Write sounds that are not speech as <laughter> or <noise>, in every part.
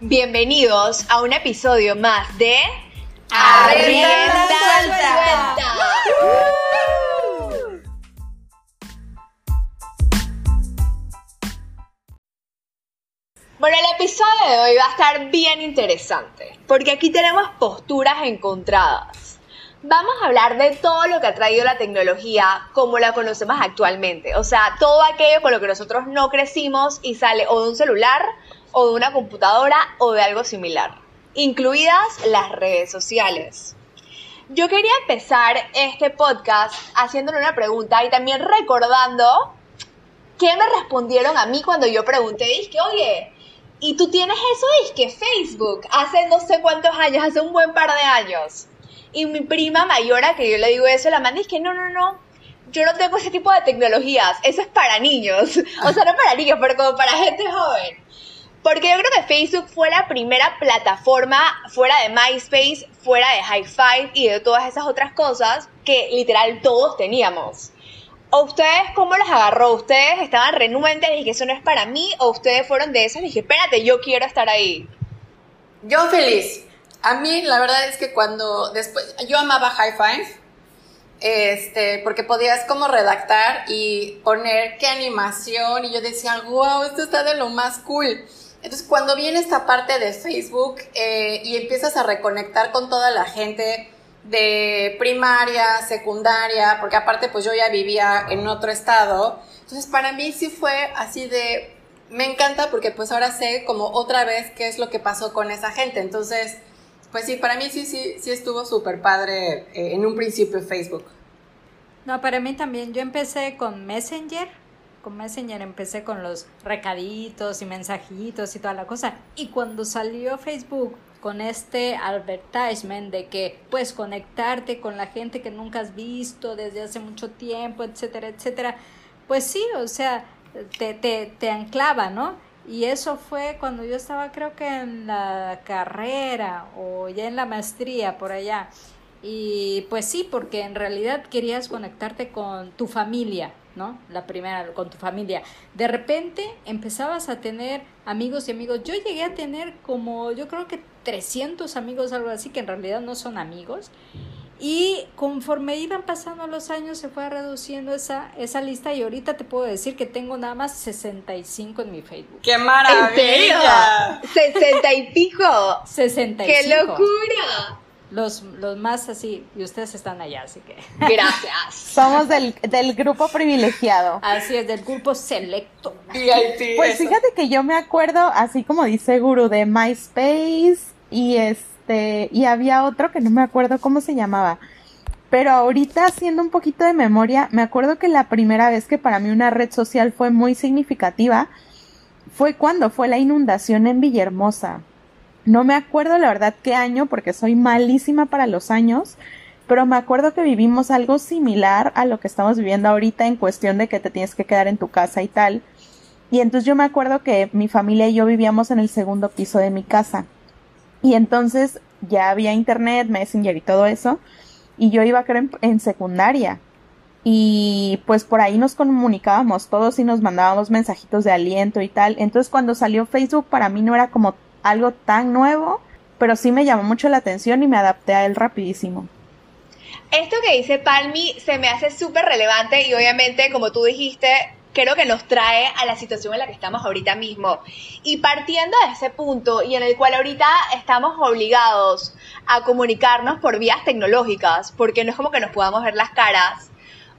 Bienvenidos a un episodio más de Arrienda Suelta. Bueno, el episodio de hoy va a estar bien interesante, porque aquí tenemos posturas encontradas. Vamos a hablar de todo lo que ha traído la tecnología como la conocemos actualmente, o sea, todo aquello con lo que nosotros no crecimos y sale o de un celular o de una computadora o de algo similar, incluidas las redes sociales. Yo quería empezar este podcast haciéndole una pregunta y también recordando qué me respondieron a mí cuando yo pregunté, dije, oye, ¿y tú tienes eso? Dije, Facebook, hace no sé cuántos años, hace un buen par de años. Y mi prima mayor a que yo le digo eso, la manda y que no, no, no, yo no tengo ese tipo de tecnologías, eso es para niños. <laughs> O sea, no para niños, pero como para gente joven. Porque yo creo que Facebook fue la primera plataforma fuera de MySpace, fuera de High Five y de todas esas otras cosas que literal todos teníamos. ¿O ustedes cómo los agarró? ¿Ustedes estaban renuentes y que eso no es para mí? ¿O ustedes fueron de esas dije, espérate, yo quiero estar ahí? Yo feliz. A mí la verdad es que cuando después, yo amaba High Five, este, porque podías como redactar y poner qué animación y yo decía, wow, esto está de lo más cool. Entonces, cuando viene esta parte de Facebook eh, y empiezas a reconectar con toda la gente de primaria, secundaria, porque aparte pues yo ya vivía en otro estado, entonces para mí sí fue así de, me encanta porque pues ahora sé como otra vez qué es lo que pasó con esa gente, entonces pues sí, para mí sí, sí, sí estuvo súper padre eh, en un principio Facebook. No, para mí también, yo empecé con Messenger, con Messenger empecé con los recaditos y mensajitos y toda la cosa. Y cuando salió Facebook con este advertisement de que puedes conectarte con la gente que nunca has visto desde hace mucho tiempo, etcétera, etcétera, pues sí, o sea, te, te, te anclaba, ¿no? Y eso fue cuando yo estaba creo que en la carrera o ya en la maestría por allá. Y pues sí, porque en realidad querías conectarte con tu familia, ¿no? La primera, con tu familia. De repente empezabas a tener amigos y amigos. Yo llegué a tener como, yo creo que 300 amigos, algo así, que en realidad no son amigos. Y conforme iban pasando los años se fue reduciendo esa, esa lista y ahorita te puedo decir que tengo nada más 65 en mi Facebook. ¡Qué maravilla! ¿60 y pico? 65. ¡Qué locura! Los, los más así, y ustedes están allá, así que. Gracias. <laughs> Somos del, del grupo privilegiado. Así es, del grupo selecto. VIP. Pues eso. fíjate que yo me acuerdo, así como dice Guru, de MySpace y este, y había otro que no me acuerdo cómo se llamaba. Pero ahorita haciendo un poquito de memoria, me acuerdo que la primera vez que para mí una red social fue muy significativa fue cuando fue la inundación en Villahermosa. No me acuerdo la verdad qué año porque soy malísima para los años, pero me acuerdo que vivimos algo similar a lo que estamos viviendo ahorita en cuestión de que te tienes que quedar en tu casa y tal. Y entonces yo me acuerdo que mi familia y yo vivíamos en el segundo piso de mi casa. Y entonces ya había internet, messenger y todo eso. Y yo iba creo en, en secundaria. Y pues por ahí nos comunicábamos todos y nos mandábamos mensajitos de aliento y tal. Entonces cuando salió Facebook para mí no era como algo tan nuevo, pero sí me llamó mucho la atención y me adapté a él rapidísimo. Esto que dice Palmi se me hace súper relevante y obviamente, como tú dijiste, creo que nos trae a la situación en la que estamos ahorita mismo. Y partiendo de ese punto y en el cual ahorita estamos obligados a comunicarnos por vías tecnológicas, porque no es como que nos podamos ver las caras,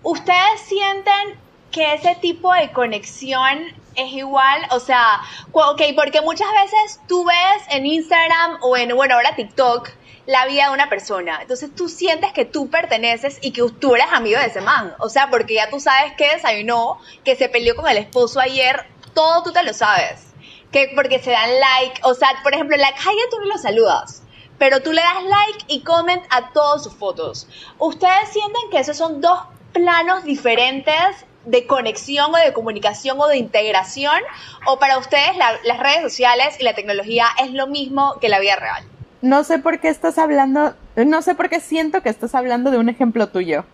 ¿ustedes sienten que ese tipo de conexión es igual, o sea, ok, porque muchas veces tú ves en Instagram o en, bueno, ahora TikTok, la vida de una persona. Entonces tú sientes que tú perteneces y que tú eres amigo de ese man. O sea, porque ya tú sabes que desayunó, que se peleó con el esposo ayer, todo tú te lo sabes. Que porque se dan like, o sea, por ejemplo, la calle tú no lo saludas. Pero tú le das like y comment a todas sus fotos. ¿Ustedes sienten que esos son dos planos diferentes de conexión o de comunicación o de integración? ¿O para ustedes la, las redes sociales y la tecnología es lo mismo que la vida real? No sé por qué estás hablando, no sé por qué siento que estás hablando de un ejemplo tuyo.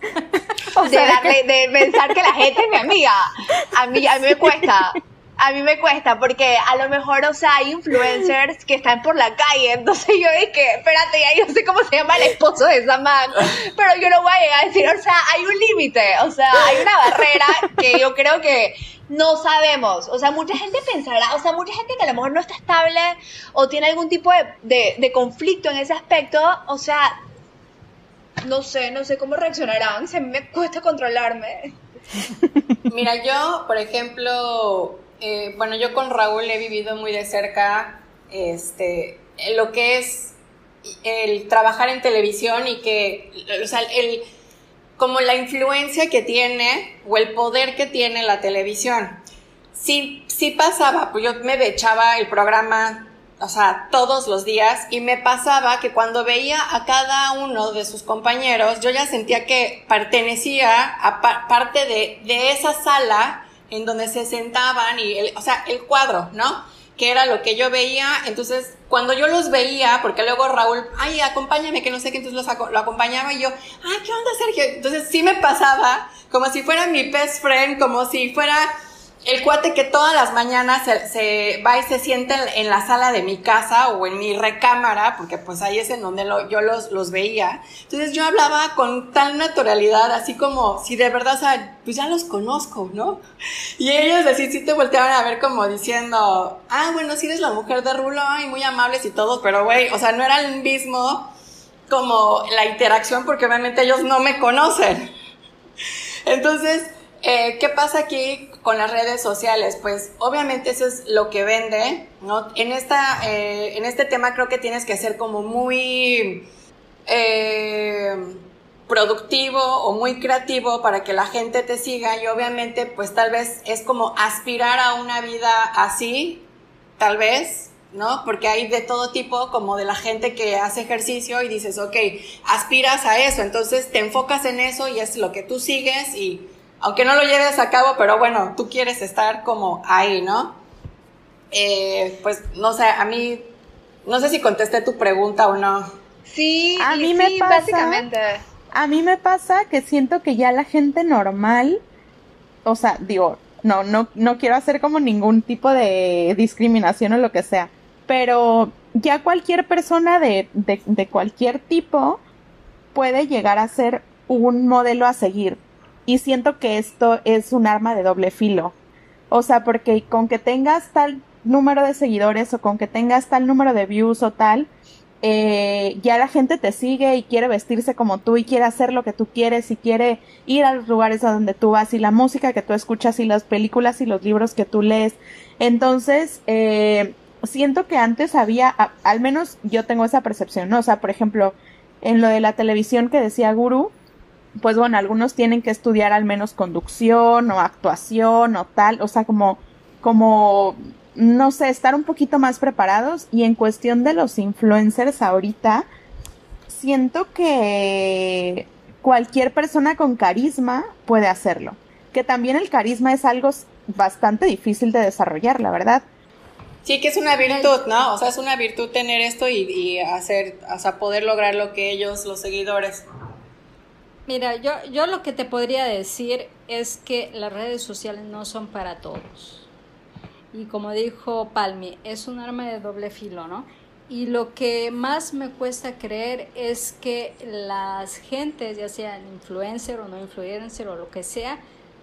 <laughs> o sea, de, darle, de, pensar que la gente es mi amiga. A mí, a mí me cuesta. a mí me cuesta porque a lo mejor, o sea, hay influencers que están por la calle, entonces yo dije, espérate, ya yo sé cómo se llama el esposo de esa man, pero yo no voy a llegar a decir, o sea, hay un límite, o sea, hay una barrera que yo creo que no sabemos, o sea, mucha gente pensará, o sea, mucha gente que a lo mejor no está estable o tiene algún tipo de, de conflicto en ese aspecto, o sea, no sé, no sé cómo reaccionarán, se me cuesta controlarme. <laughs> Mira, yo, por ejemplo, eh, bueno, yo con Raúl he vivido muy de cerca este, lo que es el trabajar en televisión y que, o sea, el, como la influencia que tiene o el poder que tiene la televisión. Sí, sí pasaba, pues yo me echaba el programa, o sea, todos los días y me pasaba que cuando veía a cada uno de sus compañeros, yo ya sentía que pertenecía a parte de, de esa sala en donde se sentaban y, el, o sea, el cuadro, ¿no? Que era lo que yo veía. Entonces, cuando yo los veía, porque luego Raúl, ay, acompáñame, que no sé qué, entonces los, lo acompañaba y yo, ay, ¿qué onda, Sergio? Entonces sí me pasaba como si fuera mi best friend, como si fuera el cuate que todas las mañanas se, va y se sienta en, la sala de mi casa o en mi recámara, porque pues ahí es en donde yo los, los veía. Entonces yo hablaba con tal naturalidad, así como si de verdad, o sea, pues ya los conozco, ¿no? Y ellos así sí te volteaban a ver como diciendo, ah, bueno, sí eres la mujer de Rulo, y muy amables y todo, pero güey, o sea, no era el mismo como la interacción porque obviamente ellos no me conocen. <laughs> Entonces, eh, ¿Qué pasa aquí con las redes sociales? Pues obviamente eso es lo que vende, ¿no? En, esta, eh, en este tema creo que tienes que ser como muy eh, productivo o muy creativo para que la gente te siga y obviamente pues tal vez es como aspirar a una vida así, tal vez, ¿no? Porque hay de todo tipo, como de la gente que hace ejercicio y dices, ok, aspiras a eso, entonces te enfocas en eso y es lo que tú sigues y aunque no lo lleves a cabo, pero bueno, tú quieres estar como ahí, ¿no? Eh, pues no sé, a mí, no sé si contesté tu pregunta o no. Sí, a mí me pasa, básicamente. A mí me pasa que siento que ya la gente normal, o sea, digo, no, no, no quiero hacer como ningún tipo de discriminación o lo que sea, pero ya cualquier persona de, de, de cualquier tipo puede llegar a ser un modelo a seguir y siento que esto es un arma de doble filo. O sea, porque con que tengas tal número de seguidores o con que tengas tal número de views o tal, eh, ya la gente te sigue y quiere vestirse como tú y quiere hacer lo que tú quieres y quiere ir a los lugares a donde tú vas y la música que tú escuchas y las películas y los libros que tú lees. Entonces, eh, siento que antes había, al menos yo tengo esa percepción, ¿no? O sea, por ejemplo, en lo de la televisión que decía Guru, pues bueno, algunos tienen que estudiar al menos conducción o actuación o tal, o sea, como, como, no sé, estar un poquito más preparados. Y en cuestión de los influencers ahorita, siento que cualquier persona con carisma puede hacerlo. Que también el carisma es algo bastante difícil de desarrollar, la verdad. Sí, que es una virtud, ¿no? O sea, es una virtud tener esto y, y hacer, o sea, poder lograr lo que ellos, los seguidores. Mira, yo, yo lo que te podría decir es que las redes sociales no son para todos. Y como dijo Palmi, es un arma de doble filo, ¿no? Y lo que más me cuesta creer es que las gentes, ya sean influencer o no influencer o lo que sea,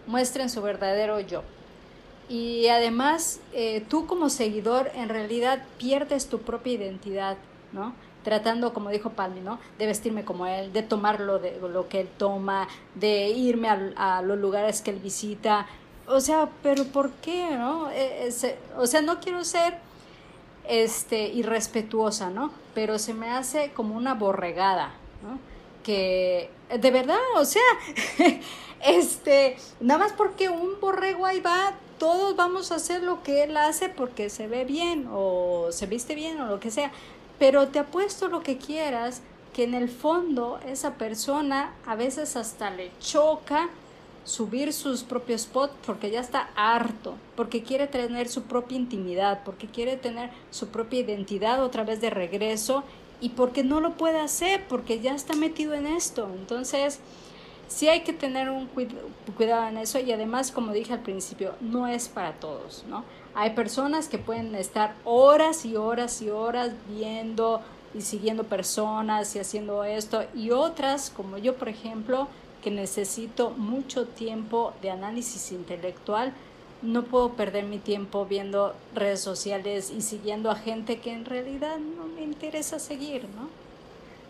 muestren su verdadero yo. Y además, eh, tú como seguidor en realidad pierdes tu propia identidad, ¿no? Tratando, como dijo Palmi, ¿no? De vestirme como él, de tomar lo, de, lo que él toma, de irme a, los lugares que él visita. O sea, pero ¿por qué, no? E, o sea, no quiero ser este, irrespetuosa, ¿no? Pero se me hace como una borregada, ¿no? Que, de verdad, o sea, <laughs> este, nada más porque un borrego ahí va, todos vamos a hacer lo que él hace porque se ve bien o se viste bien o lo que sea. Pero te apuesto lo que quieras que en el fondo esa persona a veces hasta le choca subir sus propios spots porque ya está harto, porque quiere tener su propia intimidad, porque quiere tener su propia identidad otra vez de regreso y porque no lo puede hacer, porque ya está metido en esto. Entonces, sí hay que tener un cuidado en eso y además, como dije al principio, no es para todos, ¿no? Hay personas que pueden estar horas y horas y horas viendo y siguiendo personas y haciendo esto y otras, como yo por ejemplo, que necesito mucho tiempo de análisis intelectual, no puedo perder mi tiempo viendo redes sociales y siguiendo a gente que en realidad no me interesa seguir, ¿no?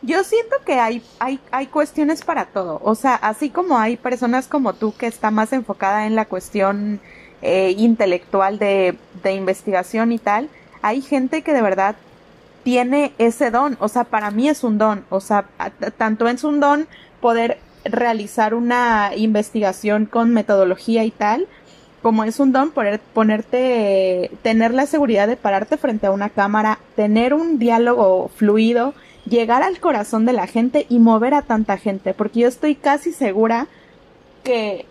Yo siento que hay, hay, hay cuestiones para todo. O sea, así como hay personas como tú que está más enfocada en la cuestión eh, intelectual de, de investigación y tal, hay gente que de verdad tiene ese don. O sea, para mí es un don. O sea, tanto es un don poder realizar una investigación con metodología y tal, como es un don poder ponerte, tener la seguridad de pararte frente a una cámara, tener un diálogo fluido, llegar al corazón de la gente y mover a tanta gente, porque yo estoy casi segura que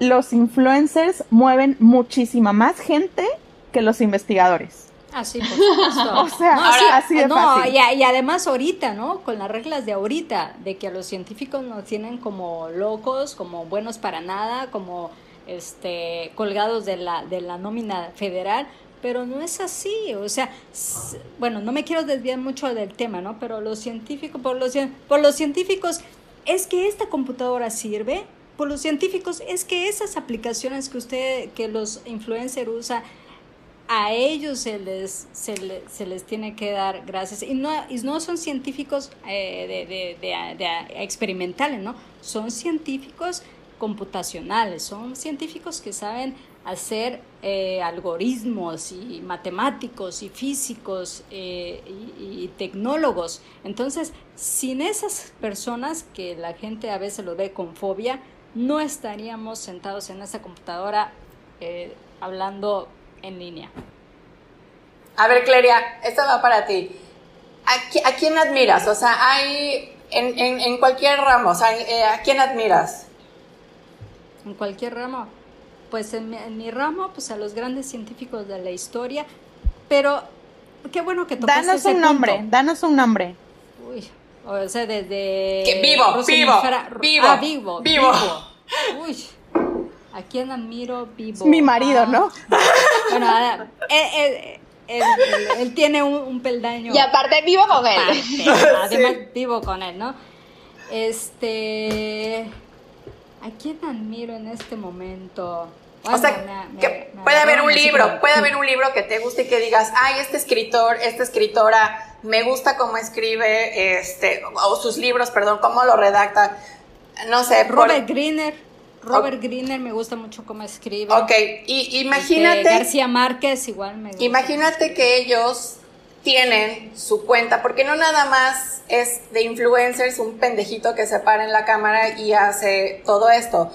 los influencers mueven muchísima más gente que los investigadores. Así, por supuesto. <laughs> o sea, así de no, Y, y, además ahorita, ¿no? Con las reglas de ahorita, de que a los científicos nos tienen como locos, como buenos para nada, como este colgados de la, de la nómina federal, pero no es así, o sea, bueno, no me quiero desviar mucho del tema, ¿no? Pero los científicos, por los, por los científicos, es que esta computadora sirve, por los científicos, es que esas aplicaciones que usted, que los influencers usan, a ellos se les, se, les tiene que dar gracias. Y no, y no son científicos eh, de, experimentales, ¿no? Son científicos computacionales, son científicos que saben hacer eh, algoritmos y matemáticos y físicos eh, y, tecnólogos. Entonces, sin esas personas que la gente a veces lo ve con fobia, no estaríamos sentados en esa computadora hablando en línea. A ver, Cleria, esto va para ti. ¿A, quién admiras? O sea, hay en, en, cualquier ramo, o sea, eh, ¿a quién admiras? En cualquier ramo. Pues en mi, ramo, pues a los grandes científicos de la historia, pero qué bueno que tocaste Danos un nombre, danos un nombre. O sea, desde... Que vivo, vivo, vivo, ah, vivo, vivo, vivo. Uy, ¿A quién admiro vivo? Mi marido, ¿no? Bueno, él, él, tiene un, peldaño. Y aparte vivo con él. <laughs> Además vivo con él, ¿no? Este... ¿A quién admiro en este momento? o sea, que puede haber un libro, puede haber un libro que te guste y que digas, ay, este escritor, esta escritora, me gusta cómo escribe, este, o sus libros, perdón, cómo lo redacta. No sé. Robert Greener. Robert Greener me gusta mucho cómo escribe. Ok, y imagínate. Este, García Márquez igual me gusta. Imagínate que ellos tienen su cuenta, porque no nada más es de influencers un pendejito que se para en la cámara y hace todo esto.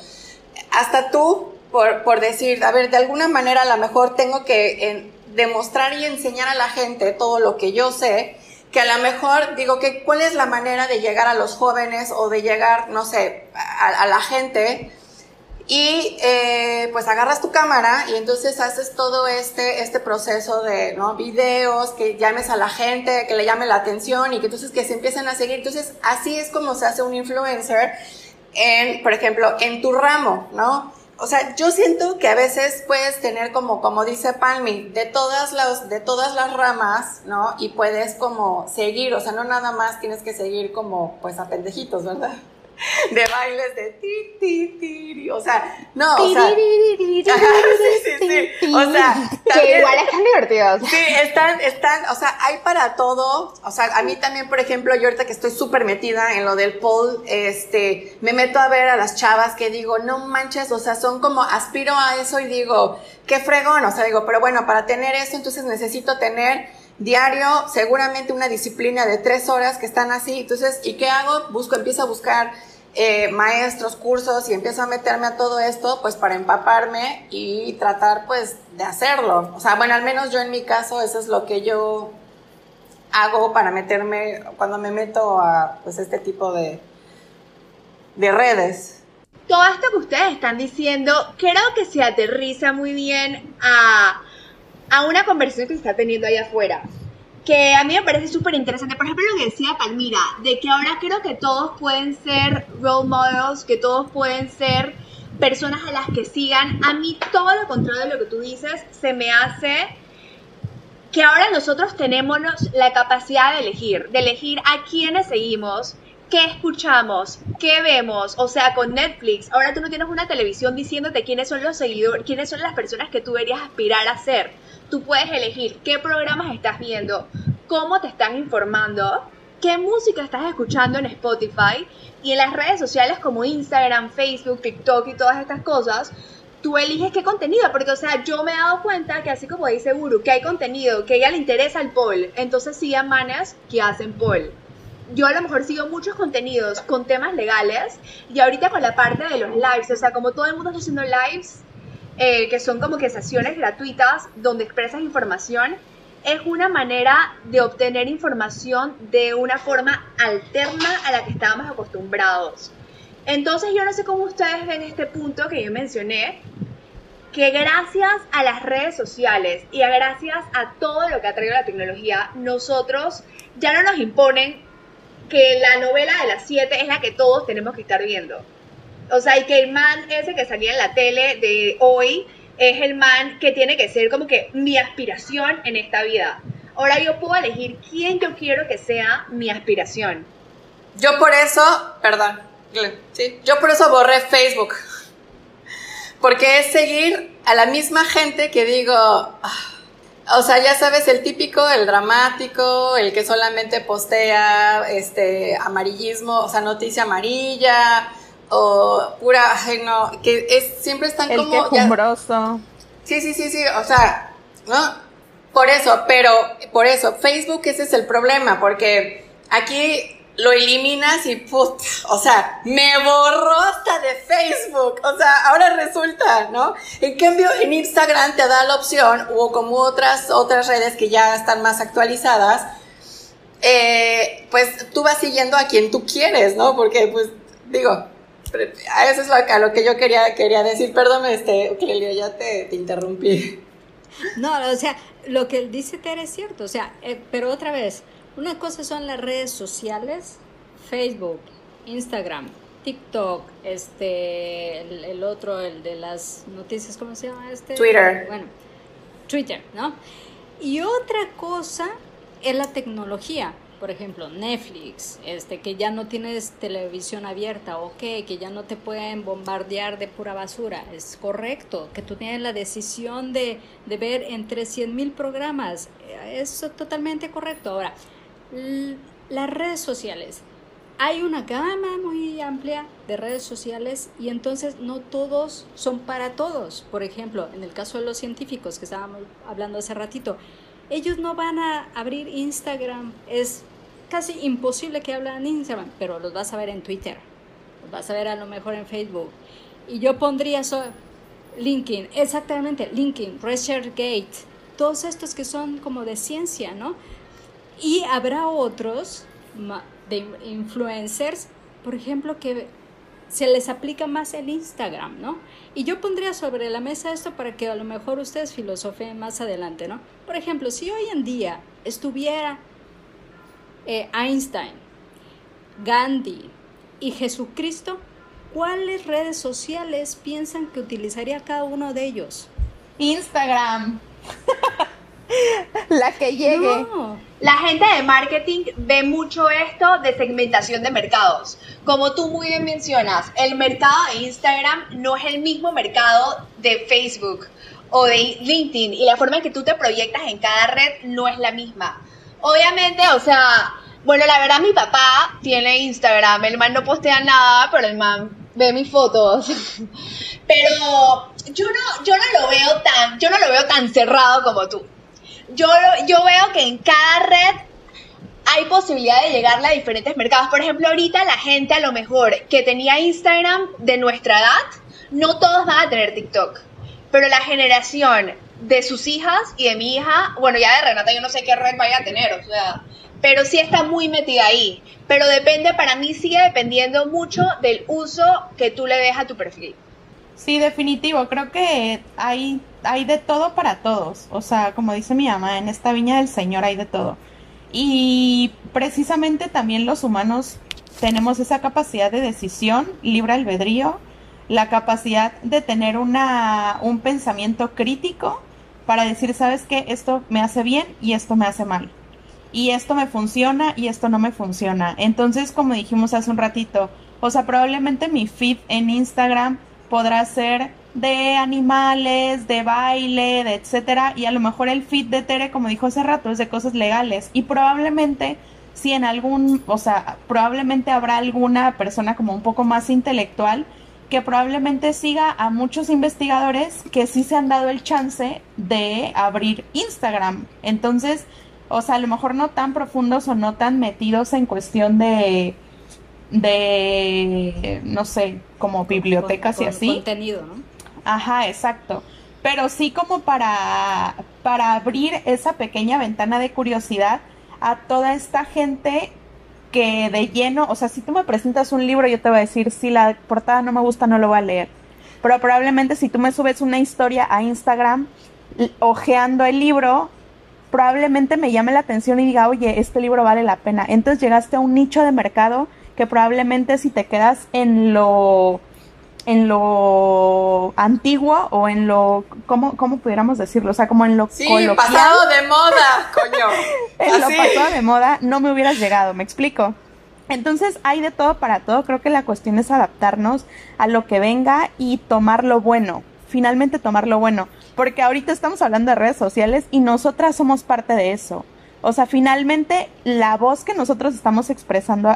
Hasta tú, por, por decir, a ver, de alguna manera a lo mejor tengo que demostrar y enseñar a la gente todo lo que yo sé, que a lo mejor digo que cuál es la manera de llegar a los jóvenes o de llegar, no sé, a la gente y eh, pues agarras tu cámara y entonces haces todo este, este proceso de ¿no? videos, que llames a la gente, que le llame la atención y que entonces que se empiecen a seguir. Entonces así es como se hace un influencer en, por ejemplo, en tu ramo, ¿no? O sea, yo siento que a veces puedes tener como, como dice Palmi, de todas las, de todas las ramas, ¿no? Y puedes como seguir, o sea, no nada más tienes que seguir como, pues a pendejitos, ¿verdad? De bailes de ti, ti, ti, o sea, no, o sea, <laughs> sí, sí, sí, o sea, que igual están divertidos. Sí, están, están, o sea, hay para todo, o sea, a mí también, por ejemplo, yo ahorita que estoy súper metida en lo del pole, este, me meto a ver a las chavas que digo, no manches, o sea, son como, aspiro a eso y digo, qué fregón, o sea, digo, pero bueno, para tener eso, entonces necesito tener diario, seguramente una disciplina de tres horas que están así. Entonces, ¿y qué hago? Busco, empiezo a buscar eh, maestros, cursos y empiezo a meterme a todo esto, pues para empaparme y tratar pues de hacerlo. O sea, bueno, al menos yo en mi caso, eso es lo que yo hago para meterme, cuando me meto a pues este tipo de, de redes. Todo esto que ustedes están diciendo, creo que se aterriza muy bien a a una conversación que se está teniendo ahí afuera, que a mí me parece súper interesante. Por ejemplo, lo que decía Palmira, de que ahora creo que todos pueden ser role models, que todos pueden ser personas a las que sigan. A mí todo lo contrario de lo que tú dices se me hace que ahora nosotros tenemos la capacidad de elegir, de elegir a quiénes seguimos, qué escuchamos, qué vemos, o sea, con Netflix, ahora tú no tienes una televisión diciéndote quiénes son los seguidores, quiénes son las personas que tú deberías aspirar a ser. Tú puedes elegir qué programas estás viendo, cómo te están informando, qué música estás escuchando en Spotify y en las redes sociales como Instagram, Facebook, TikTok y todas estas cosas, tú eliges qué contenido, porque o sea, yo me he dado cuenta que así como dice Guru, que hay contenido que a ella le interesa el poll, entonces sí manes que hacen poll. Yo a lo mejor sigo muchos contenidos con temas legales y ahorita con la parte de los lives, o sea, como todo el mundo está haciendo lives, eh, que son como que sesiones gratuitas donde expresas información, es una manera de obtener información de una forma alterna a la que estábamos acostumbrados. Entonces yo no sé cómo ustedes ven este punto que yo mencioné, que gracias a las redes sociales y a gracias a todo lo que ha traído la tecnología, nosotros ya no nos imponen que la novela de las 7 es la que todos tenemos que estar viendo. O sea, y que el man ese que salía en la tele de hoy es el man que tiene que ser como que mi aspiración en esta vida. Ahora yo puedo elegir quién yo quiero que sea mi aspiración. Yo por eso, perdón, sí, yo por eso borré Facebook. <laughs> Porque es seguir a la misma gente que digo, ah, o sea, ya sabes, el típico, el dramático, el que solamente postea este amarillismo, o sea, noticia amarilla, o pura, ay, no, que es, siempre están el como... Quejumbroso. sí, sí, sí, sí, o sea, ¿no? Por eso, pero por eso, Facebook ese es el problema, porque aquí lo eliminas y put, o sea, me borró hasta de Facebook, o sea, ahora resulta, ¿no? En cambio, en Instagram te da la opción, o como otras, otras redes que ya están más actualizadas, eh, pues tú vas siguiendo a quien tú quieres, ¿no? Porque, pues, digo, eso es lo, a lo que yo quería, quería decir, perdón, este, Clelio, ya te, te interrumpí. No, o sea, lo que dice Tere es cierto, o sea, eh, pero otra vez, una cosa son las redes sociales, Facebook, Instagram, TikTok, este, el, otro, el de las noticias, ¿cómo se llama este? Twitter. Bueno, Twitter, ¿no? Y otra cosa es la tecnología. Por ejemplo, Netflix, este, que ya no tienes televisión abierta, ok, que ya no te pueden bombardear de pura basura, es correcto, que tú tienes la decisión de, de ver entre 100 mil programas, es totalmente correcto. Ahora, las redes sociales. Hay una gama muy amplia de redes sociales y entonces no todos son para todos. Por ejemplo, en el caso de los científicos que estábamos hablando hace ratito, ellos no van a abrir Instagram. Es casi imposible que hablen en Instagram, pero los vas a ver en Twitter. Los vas a ver a lo mejor en Facebook. Y yo pondría eso, LinkedIn, exactamente, LinkedIn, ResearchGate, todos estos que son como de ciencia, ¿no? Y habrá otros de influencers, por ejemplo, que se les aplica más el Instagram, ¿no? Y yo pondría sobre la mesa esto para que a lo mejor ustedes filosofen más adelante, ¿no? Por ejemplo, si hoy en día estuviera eh, Einstein, Gandhi y Jesucristo, ¿cuáles redes sociales piensan que utilizaría cada uno de ellos? Instagram. <laughs> <laughs> la que llegue. La gente de marketing ve mucho esto de segmentación de mercados. Como tú muy bien mencionas, el mercado de Instagram no es el mismo mercado de Facebook o de LinkedIn y la forma en que tú te proyectas en cada red no es la misma. Obviamente, o sea, bueno, la verdad mi papá tiene Instagram, el man no postea nada, pero el man ve mis fotos. <laughs> Pero yo no, yo no lo veo tan, yo no lo veo tan cerrado como tú yo, yo veo que en cada red hay posibilidad de llegarle a diferentes mercados. Por ejemplo, ahorita la gente a lo mejor que tenía Instagram de nuestra edad, no todos van a tener TikTok. Pero la generación de sus hijas y de mi hija, bueno, ya de Renata yo no sé qué red vaya a tener, o sea, pero sí está muy metida ahí. Pero depende, para mí sigue dependiendo mucho del uso que tú le des a tu perfil. Sí, definitivo. Creo que hay, hay de todo para todos. O sea, como dice mi mamá, en esta viña del Señor hay de todo. Y precisamente también los humanos tenemos esa capacidad de decisión, libre albedrío, la capacidad de tener una, un pensamiento crítico para decir, sabes qué, esto me hace bien y esto me hace mal. Y esto me funciona y esto no me funciona. Entonces, como dijimos hace un ratito, o sea, probablemente mi feed en Instagram podrá ser de animales, de baile, de etcétera, y a lo mejor el feed de Tere, como dijo hace rato, es de cosas legales. Y probablemente si en algún, o sea, probablemente habrá alguna persona como un poco más intelectual que probablemente siga a muchos investigadores que sí se han dado el chance de abrir Instagram. Entonces, o sea, a lo mejor no tan profundos o no tan metidos en cuestión de de no sé, como bibliotecas y así. Contenido, ¿no? Ajá, exacto. Pero sí como para para abrir esa pequeña ventana de curiosidad a toda esta gente que de lleno, o sea, si tú me presentas un libro, yo te voy a decir, si la portada no me gusta, no lo voy a leer. Pero probablemente si tú me subes una historia a Instagram, ojeando el libro, probablemente me llame la atención y diga, oye, este libro vale la pena. Entonces llegaste a un nicho de mercado que probablemente si te quedas en lo en lo antiguo o en lo, ¿cómo, cómo pudiéramos decirlo? O sea, como en lo sí, pasado de <laughs> moda, coño. en lo pasado de moda no me hubieras llegado, ¿me explico? Entonces hay de todo para todo, creo que la cuestión es adaptarnos a lo que venga y tomar lo bueno, finalmente tomar lo bueno, porque ahorita estamos hablando de redes sociales y nosotras somos parte de eso. O sea, finalmente la voz que nosotros estamos expresando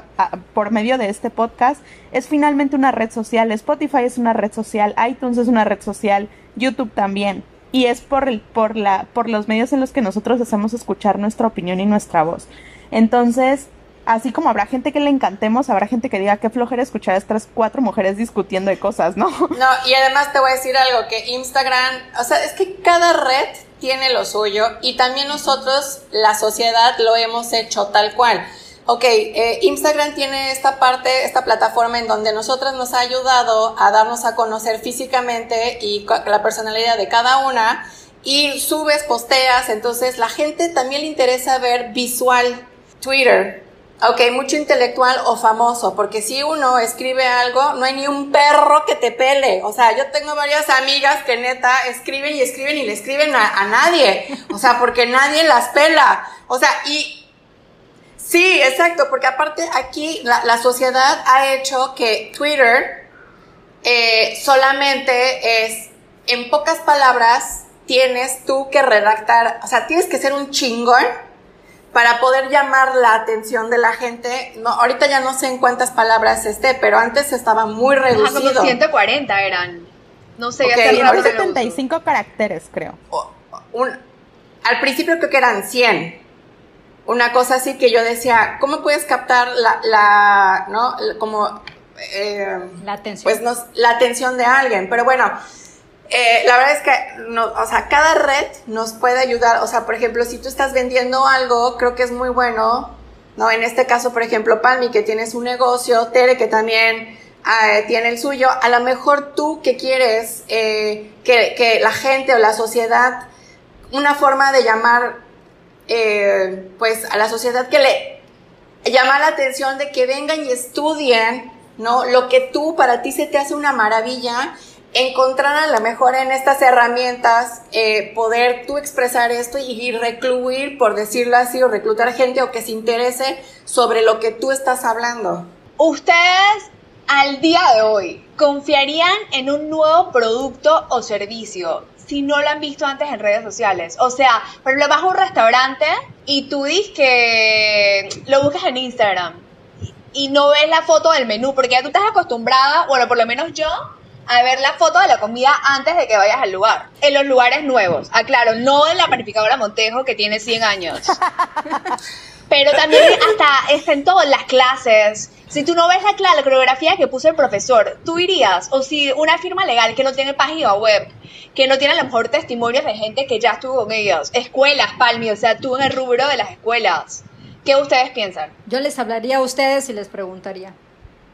por medio de este podcast es finalmente una red social. Spotify es una red social, iTunes es una red social, YouTube también. Y es por, el, por, la, por los medios en los que nosotros hacemos escuchar nuestra opinión y nuestra voz. Entonces, así como habrá gente que le encantemos, habrá gente que diga qué flojera escuchar a estas cuatro mujeres discutiendo de cosas, ¿no? No, y además te voy a decir algo, que Instagram, o sea, es que cada red tiene lo suyo y también nosotros, la sociedad, lo hemos hecho tal cual. Ok, eh, Instagram tiene esta parte, esta plataforma en donde nosotras nos ha ayudado a darnos a conocer físicamente y la personalidad de cada una y subes, posteas, entonces la gente también le interesa ver visual. Twitter, Ok, mucho intelectual o famoso, porque si uno escribe algo, no hay ni un perro que te pele. O sea, yo tengo varias amigas que neta escriben y escriben y le escriben a, nadie. O sea, porque nadie las pela. O sea, y sí, exacto, porque aparte aquí la, sociedad ha hecho que Twitter eh, solamente es, en pocas palabras, tienes tú que redactar, o sea, tienes que ser un chingón para poder llamar la atención de la gente. No, ahorita ya no sé en cuántas palabras esté, pero antes estaba muy reducido. como 140 eran. No sé, okay, ya 75 caracteres, creo. al principio creo que eran 100. Una cosa así que yo decía, ¿cómo puedes captar la, la ¿no? Como... Eh, la atención. Pues nos, la atención de alguien. Pero bueno, eh, la verdad es que, o sea, cada red nos puede ayudar. O sea, por ejemplo, si tú estás vendiendo algo, creo que es muy bueno, ¿no? En este caso, por ejemplo, Palmi, que tienes un negocio, Tere, que también eh, tiene el suyo, a lo mejor tú que quieres eh, que, que, la gente o la sociedad, una forma de llamar, pues, a la sociedad que le llama la atención de que vengan y estudien, ¿no? Lo que tú, para ti se te hace una maravilla encontrar a lo mejor en estas herramientas eh, poder tú expresar esto y, recluir, por decirlo así, o reclutar gente o que se interese sobre lo que tú estás hablando. Ustedes al día de hoy confiarían en un nuevo producto o servicio si no lo han visto antes en redes sociales. O sea, por ejemplo, vas a un restaurante y tú dices que lo buscas en Instagram y no ves la foto del menú porque ya tú estás acostumbrada, bueno, por lo menos yo, a ver la foto de la comida antes de que vayas al lugar. En los lugares nuevos, aclaro, no en la panificadora Montejo que tiene 100 años. <laughs> Pero también hasta está en todas las clases. Si tú no ves la, la coreografía que puso el profesor, tú irías. O si una firma legal que no tiene página web, que no tiene a lo mejor testimonios de gente que ya estuvo con ellos. Escuelas, Palmi, o sea, tú en el rubro de las escuelas. ¿Qué ustedes piensan? Yo les hablaría a ustedes y les preguntaría.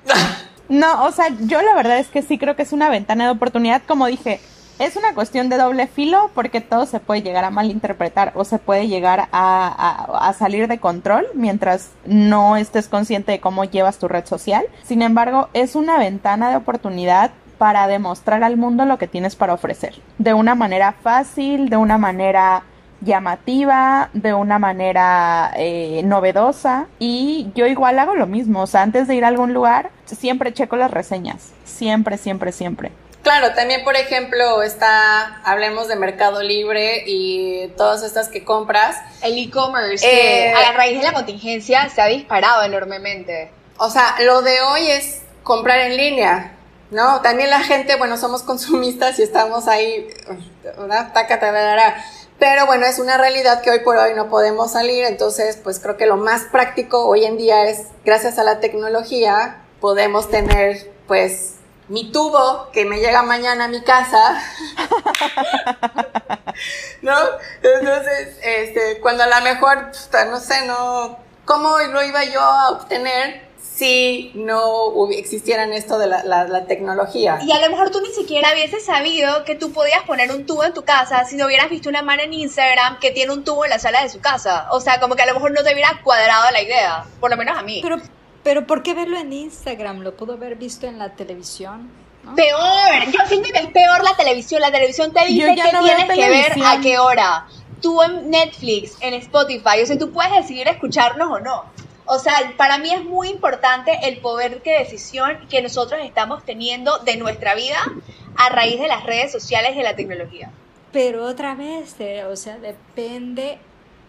<laughs> No, o sea, yo la verdad es que sí creo que es una ventana de oportunidad. Como dije, es una cuestión de doble filo porque todo se puede llegar a malinterpretar o se puede llegar a, a, salir de control mientras no estés consciente de cómo llevas tu red social. Sin embargo, es una ventana de oportunidad para demostrar al mundo lo que tienes para ofrecer. De una manera fácil, de una manera llamativa, de una manera eh, novedosa. Y yo igual hago lo mismo. O sea, antes de ir a algún lugar, siempre checo las reseñas. Siempre, siempre, siempre. Claro, también por ejemplo está, hablemos de Mercado Libre y todas estas que compras. El e-commerce, eh, a raíz de la contingencia, se ha disparado enormemente. O sea, lo de hoy es comprar en línea, ¿no? También la gente, bueno, somos <laughs> consumistas y estamos ahí, una taca, pero bueno, es una realidad que hoy por hoy no podemos salir, entonces pues creo que lo más práctico hoy en día es, gracias a la tecnología, podemos tener pues mi tubo que me llega mañana a mi casa, <laughs> ¿no? Entonces, este, cuando a lo mejor, no sé, no, ¿cómo lo iba yo a obtener si no existieran esto de la, la, tecnología. Y a lo mejor tú ni siquiera hubieses sabido que tú podías poner un tubo en tu casa si no hubieras visto una mano en Instagram que tiene un tubo en la sala de su casa. O sea, como que a lo mejor no te hubiera cuadrado la idea, por lo menos a mí. Pero, pero ¿por qué verlo en Instagram? Lo pudo haber visto en la televisión. Peor, yo siento que es peor la televisión. La televisión te dice que tienes que ver a qué hora. Tú en Netflix, en Spotify, o sea, tú puedes decidir escucharnos o no. O sea, para mí es muy importante el poder de decisión que nosotros estamos teniendo de nuestra vida a raíz de las redes sociales y de la tecnología. Pero otra vez, eh, o sea, depende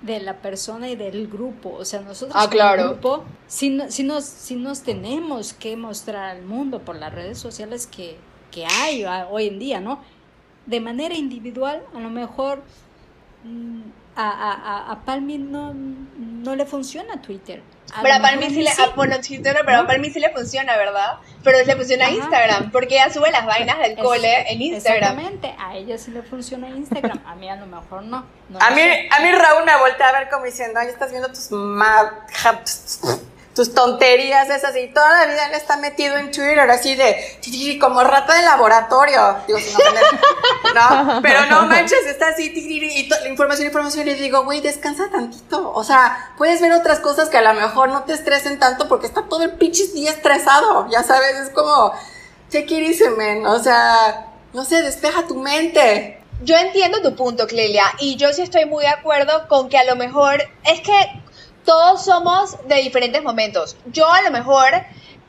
de la persona y del grupo. O sea, nosotros ah, claro. grupo, si, si, nos, si nos tenemos que mostrar al mundo por las redes sociales que, que hay hoy en día, ¿no? De manera individual, a lo mejor mm, a, a, a Palmi no, no le funciona Twitter pero a Palmi sí le, bueno, pero a Palmi sí le funciona, ¿verdad? Pero le funciona Instagram, porque ella sube las vainas del cole en Instagram. Exactamente, a ella sí le funciona Instagram, a mí a lo mejor no. a, mí, a mí Raúl me voltea a ver como diciendo, ay, estás viendo tus tus tonterías esas y toda la vida él está metido en Twitter así de como rata de laboratorio. Digo, no, no, <laughs> pero no manches, está así y la información, información y digo, güey, descansa tantito. O sea, puedes ver otras cosas que a lo mejor no te estresen tanto porque está todo el pinche día estresado, ya sabes, es como, take it easy, man. O sea, no sé, despeja tu mente. Yo entiendo tu punto, Clelia, y yo sí estoy muy de acuerdo con que a lo mejor es que todos somos de diferentes momentos. Yo a lo mejor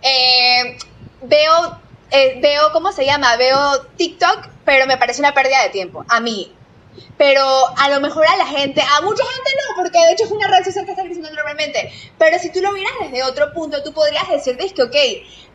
eh, veo, eh, veo, ¿cómo se llama? Veo TikTok, pero me parece una pérdida de tiempo, a mí. Pero a lo mejor a la gente, a mucha gente no, porque de hecho es una red social que está creciendo normalmente. Pero si tú lo miras desde otro punto, tú podrías decir, que, ok,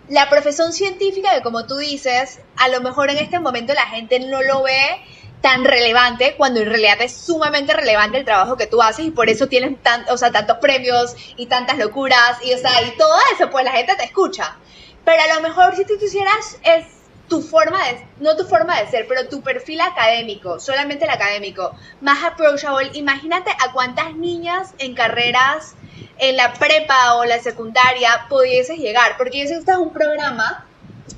la profesión científica, que como tú dices, a lo mejor en este momento la gente no lo ve tan relevante cuando en realidad es sumamente relevante el trabajo que tú haces y por eso tienes tan, o sea, tantos premios y tantas locuras y, o sea, y todo eso, pues la gente te escucha. Pero a lo mejor si tú quisieras es tu forma de, no tu forma de ser, pero tu perfil académico, solamente el académico, más approachable, imagínate a cuántas niñas en carreras en la prepa o la secundaria pudieses llegar, porque yo sé que este es un programa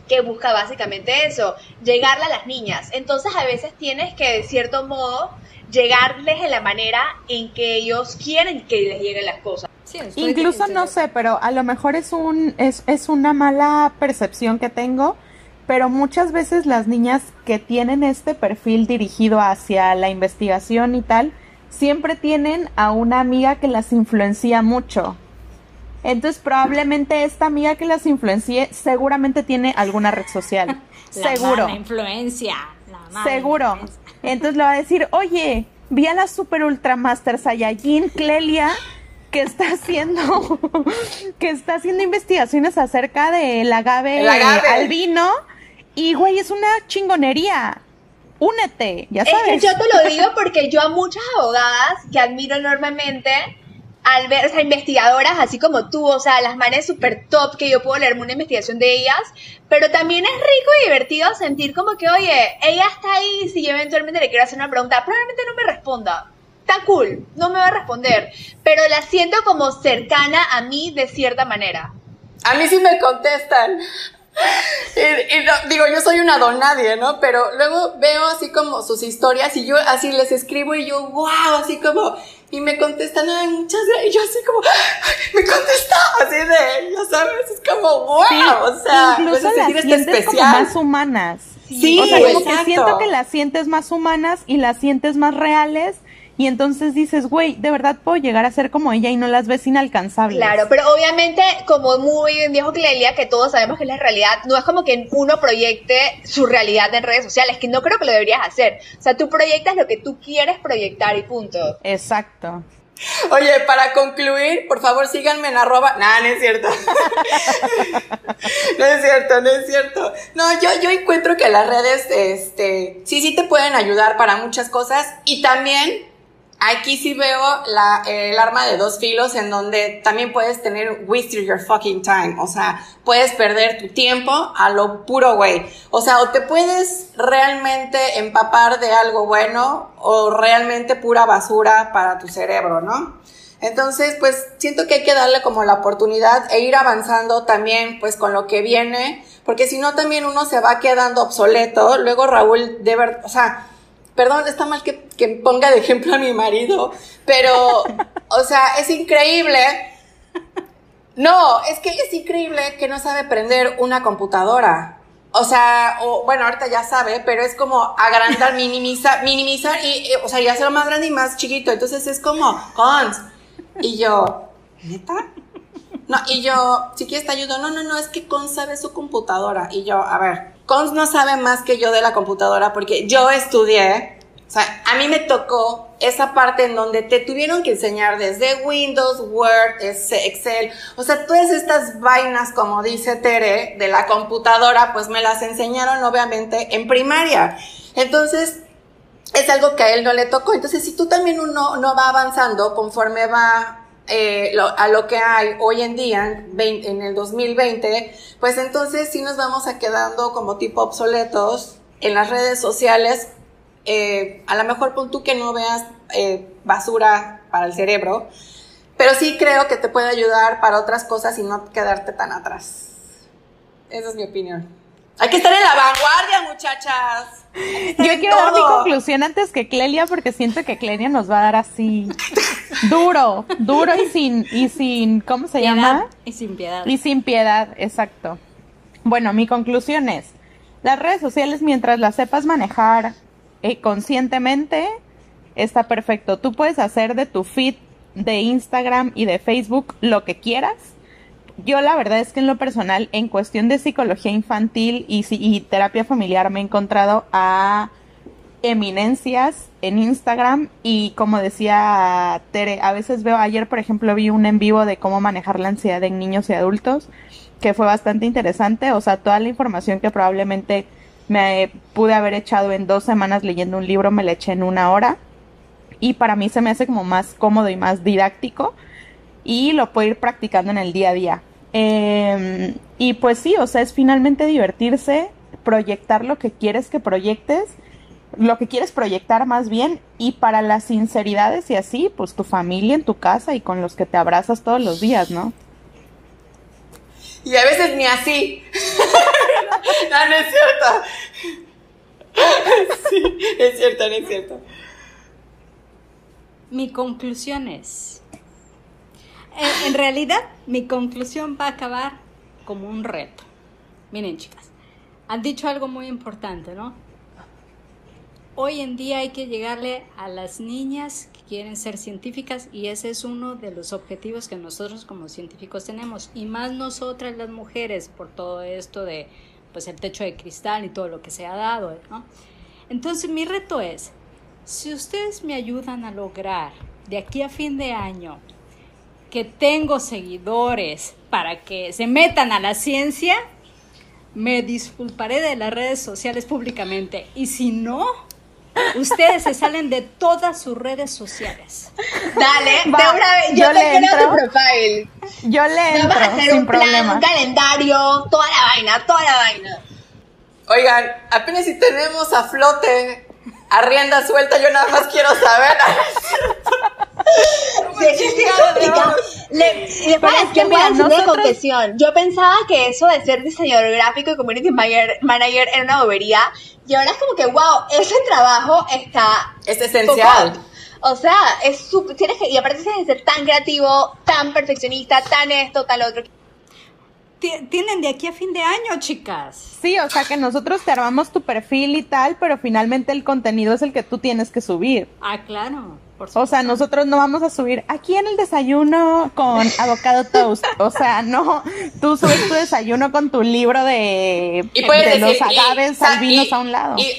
que busca básicamente eso, llegarle a las niñas. Entonces a veces tienes que, de cierto modo, llegarles en la manera en que ellos quieren que les lleguen las cosas. Incluso no sé, pero a lo mejor es un es, es una mala percepción que tengo, pero muchas veces las niñas que tienen este perfil dirigido hacia la investigación y tal, siempre tienen a una amiga que las influencia mucho. Entonces probablemente esta amiga que las influencie seguramente tiene alguna red social. <laughs> Seguro. influencia. Seguro. Entonces le va a decir, oye, vi a la super ultra master Saiyajin Clelia que está haciendo <laughs> que está haciendo investigaciones acerca del agave, agave. albino y güey es una chingonería únete ya sabes es que yo te lo digo <laughs> porque yo a muchas abogadas que admiro enormemente al ver, o sea, investigadoras así como tú, o sea, las manes súper top que yo puedo leerme una investigación de ellas, pero también es rico y divertido sentir como que, oye, ella está ahí, si yo eventualmente le quiero hacer una pregunta, probablemente no me responda. Está cool, no me va a responder, pero la siento como cercana a mí de cierta manera. A mí sí me contestan. Y, digo, yo soy una don nadie, ¿no? Pero luego veo así como sus historias y yo así les escribo y yo, wow, así como, y me contestan, ay, muchas gracias. Y yo así como, me contesta así de, ya sabes, es como, wow, o sea, incluso pues, las sentir este sientes como especial. más humanas. Sí, o sea, como exacto. que siento que las sientes más humanas y las sientes más reales y entonces dices, güey, de verdad puedo llegar a ser como ella y no las ves inalcanzables. Claro, pero obviamente, como muy bien dijo Clelia, que todos sabemos que es la realidad, no es como que uno proyecte su realidad en redes sociales, que no creo que lo deberías hacer. O sea, tú proyectas lo que tú quieres proyectar y punto. Exacto. Oye, para concluir, por favor síganme en arroba. Nah, no es cierto. <laughs> no es cierto, no es cierto. No, yo, yo encuentro que las redes, este, sí, sí te pueden ayudar para muchas cosas y también aquí sí veo el arma de dos filos en donde también puedes tener wasted your fucking time. O sea, puedes perder tu tiempo a lo puro güey. O sea, o te puedes realmente empapar de algo bueno o realmente pura basura para tu cerebro, ¿no? Entonces, pues siento que hay que darle como la oportunidad e ir avanzando también pues con lo que viene, porque si no también uno se va quedando obsoleto. Luego Raúl, de verdad, o sea, perdón, está mal que, que ponga de ejemplo a mi marido, pero, o sea, es increíble. No, es que es increíble que no sabe prender una computadora. O sea, o, bueno, ahorita ya sabe, pero es como agrandar, minimizar, minimizar y, y, o sea, y hacerlo más grande y más chiquito. Entonces es como, cons. Y yo, ¿neta? No, y yo, si quieres te ayudo. No, no, no, es que Cons sabe su computadora. Y yo, a ver, Cons no sabe más que yo de la computadora porque yo estudié, o sea, a mí me tocó esa parte en donde te tuvieron que enseñar desde Windows, Word, Excel, o sea, todas estas vainas, como dice Tere, de la computadora, pues me las enseñaron obviamente en primaria. Entonces, es algo que a él no le tocó. Entonces, si tú también uno no va avanzando conforme va eh, a lo que hay hoy en día, 20, en el 2020, pues entonces sí nos vamos a quedando como tipo obsoletos en las redes sociales. Eh, a lo mejor pon tú que no veas eh, basura para el cerebro, pero sí creo que te puede ayudar para otras cosas y no quedarte tan atrás. Esa es mi opinión. Hay que estar en la vanguardia, muchachas. Yo quiero dar mi conclusión antes que Clelia porque siento que Clelia nos va a dar así duro, duro y sin y sin ¿cómo se Piedad llama? Y sin piedad. Y sin piedad, exacto. Bueno, mi conclusión es, las redes sociales mientras las sepas manejar eh, conscientemente está perfecto. Tú puedes hacer de tu feed de Instagram y de Facebook lo que quieras. Yo la verdad es que en lo personal, en cuestión de psicología infantil y, terapia familiar, me he encontrado a eminencias en Instagram y como decía Tere, a veces veo, ayer por ejemplo vi un en vivo de cómo manejar la ansiedad en niños y adultos, que fue bastante interesante, o sea, toda la información que probablemente me pude haber echado en dos semanas leyendo un libro, me la eché en una hora. Y para mí se me hace como más cómodo y más didáctico y lo puedo ir practicando en el día a día. Eh, y pues sí, o sea, es finalmente divertirse, proyectar lo que quieres que proyectes, lo que quieres proyectar más bien, y para las sinceridades y así, pues tu familia en tu casa y con los que te abrazas todos los días, ¿no? Y a veces ni así. <laughs> no, no es cierto. <laughs> sí, es cierto, no es cierto. Mi conclusión es, en, en realidad mi conclusión va a acabar como un reto. Miren chicas, han dicho algo muy importante, ¿no? Hoy en día hay que llegarle a las niñas que quieren ser científicas y ese es uno de los objetivos que nosotros como científicos tenemos y más nosotras las mujeres por todo esto de pues el techo de cristal y todo lo que se ha dado, ¿no? Entonces mi reto es, si ustedes me ayudan a lograr de aquí a fin de año que tengo seguidores para que se metan a la ciencia, me disculparé de las redes sociales públicamente. Y si no, ustedes se salen de todas sus redes sociales. Dale, Va, de una vez, yo, yo te le creo entro. tu profile. Yo le Vamos entro a hacer sin un plan, problema. un calendario, toda la vaina, toda la vaina. Oigan, apenas si tenemos a flote, a rienda suelta, yo nada más quiero saber. <laughs> Sí, sí, sí, es complicado. Le- y después Pero es que mira, nosotros- confesión. Yo pensaba que eso de ser diseñador gráfico y community manager, manager era una bobería. Y ahora es como que, wow, ese trabajo está Es esencial. O sea, es súper, tienes que, y aparte tienes que ser tan creativo, tan perfeccionista, tan esto, tal otro. Ti- Tienen de aquí a fin de año, chicas. Sí, o sea que nosotros te armamos tu perfil y tal, pero finalmente el contenido es el que tú tienes que subir. Ah, claro. Por O sea, nosotros no vamos a subir aquí en el desayuno con avocado toast. O sea, no, tú subes tu desayuno con tu libro de, Y de decir, los y- agaves sa- albinos y- a un lado. y-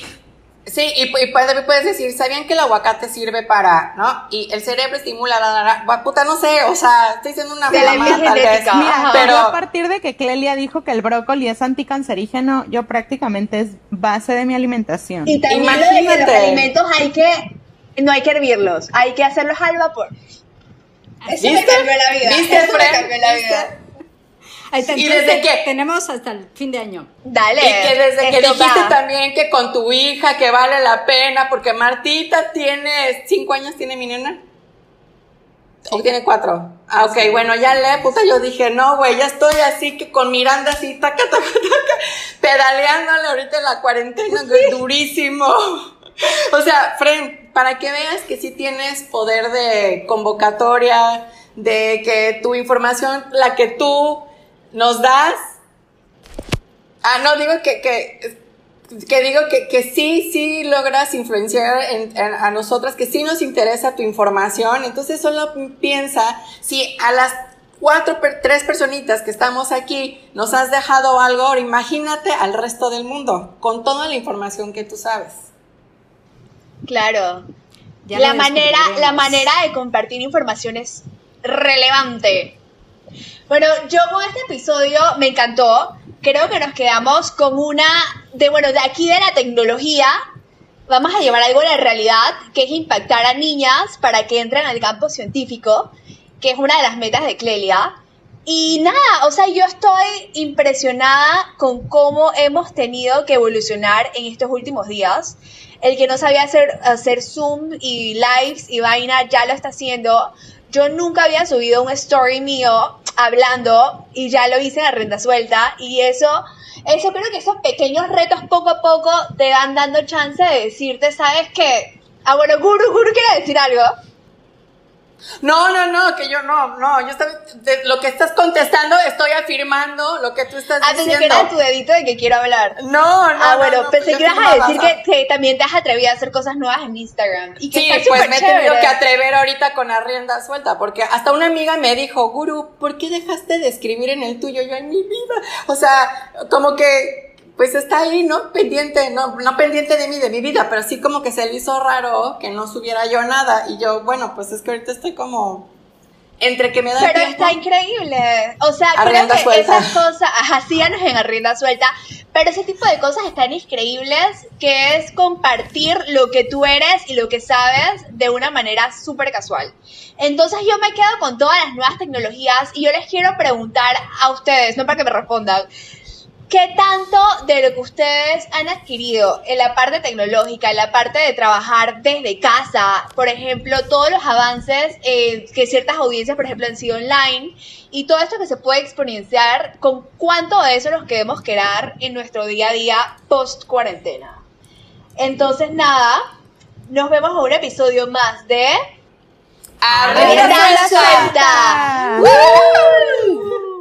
sí, y, pu- y puedes, puedes decir, ¿sabían que el aguacate sirve para, no? Y el cerebro estimula, la, la, la, puta, no sé, o sea, estoy diciendo una De mamada, tal vez. Mira, pero a partir de que Clelia dijo que el brócoli es anticancerígeno, yo prácticamente es base de mi alimentación. Y también lo de que los Imagínate. alimentos hay que, no hay que hervirlos, hay que hacerlos al vapor. Eso me ¿Viste? cambió la vida. ¿Viste, Eso me cambió la ¿Viste? vida. Está, ¿Y desde qué? Tenemos hasta el fin de año. Dale. Y que desde que dijiste va. también que con tu hija que vale la pena, porque Martita tiene cinco años, tiene mi nena. ¿O tiene cuatro? Ah, ok, bueno, ya le, puta, yo dije, no, güey, ya estoy así que con Miranda así, taca, taca, taca, pedaleándole ahorita en la cuarentena, güey, durísimo. <laughs> O sea, Fren, para que veas que sí tienes poder de convocatoria, de que tu información, la que tú nos das, Ah, no, digo que, que, que digo que, que sí, sí logras influenciar en- en- a nosotras, que sí nos interesa tu información. Entonces solo piensa si a las cuatro, tres personitas que estamos aquí nos has dejado algo, ahora imagínate al resto del mundo con toda la información que tú sabes. Claro. Ya la manera, la manera de compartir información es relevante. Bueno, yo con este episodio me encantó. Creo que nos quedamos con una de, bueno, de aquí de la tecnología. Vamos a llevar algo a la realidad, que es impactar a niñas para que entren al campo científico, que es una de las metas de Clelia. Y nada, o sea, yo estoy impresionada con cómo hemos tenido que evolucionar en estos últimos días. El que no sabía hacer, hacer Zoom y lives y vaina ya lo está haciendo. Yo nunca había subido un story mío hablando y ya lo hice en la renta suelta. Y eso, eso creo que esos pequeños retos poco a poco te van dando chance de decirte, ¿sabes qué? Ah, bueno, Guru, Guru quiere decir algo. No, no, no, que yo no, no, yo estaba, de lo que estás contestando estoy afirmando lo que tú estás Ah, pensé diciendo. que era tu dedito de que quiero hablar. No, no. ah, no, bueno, no, pensé yo que ibas a decir que, que también te has atrevido a hacer cosas nuevas en Instagram. Y que Sí, está pues me he tenido que atrever ahorita con la rienda suelta, porque hasta una amiga me dijo, Guru, ¿por qué dejaste de escribir en el tuyo yo en mi vida? O sea, como que, pues está ahí, ¿no? Pendiente, no, no pendiente de mí, de mi vida, pero sí como que se le hizo raro que no subiera yo nada. Y yo, bueno, pues es que ahorita estoy como entre que me da Pero tiempo. está increíble. O sea, creo que suelta. esas cosas, ajá, síganos en Arrienda Suelta, pero ese tipo de cosas están increíbles, que es compartir lo que tú eres y lo que sabes de una manera súper casual. Entonces yo me quedo con todas las nuevas tecnologías y yo les quiero preguntar a ustedes, no para que me respondan, ¿Qué tanto de lo que ustedes han adquirido en la parte tecnológica, en la parte de trabajar desde casa, por ejemplo, todos los avances eh, que ciertas audiencias, por ejemplo, han sido online, y todo esto que se puede exponenciar, con cuánto de eso nos queremos quedar en nuestro día a día post cuarentena? Entonces, nada, nos vemos en un episodio más de Arrienda Arrienda suelta. Suelta. ¡Woo!